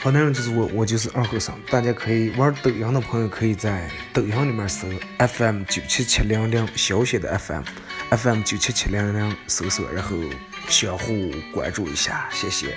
好男人就是我，我就是二和生。大家可以玩抖音的朋友，可以在抖音里面搜 FM 九七七零零小写的 FM，FM 九七七零零搜索，然后相互关注一下，谢谢。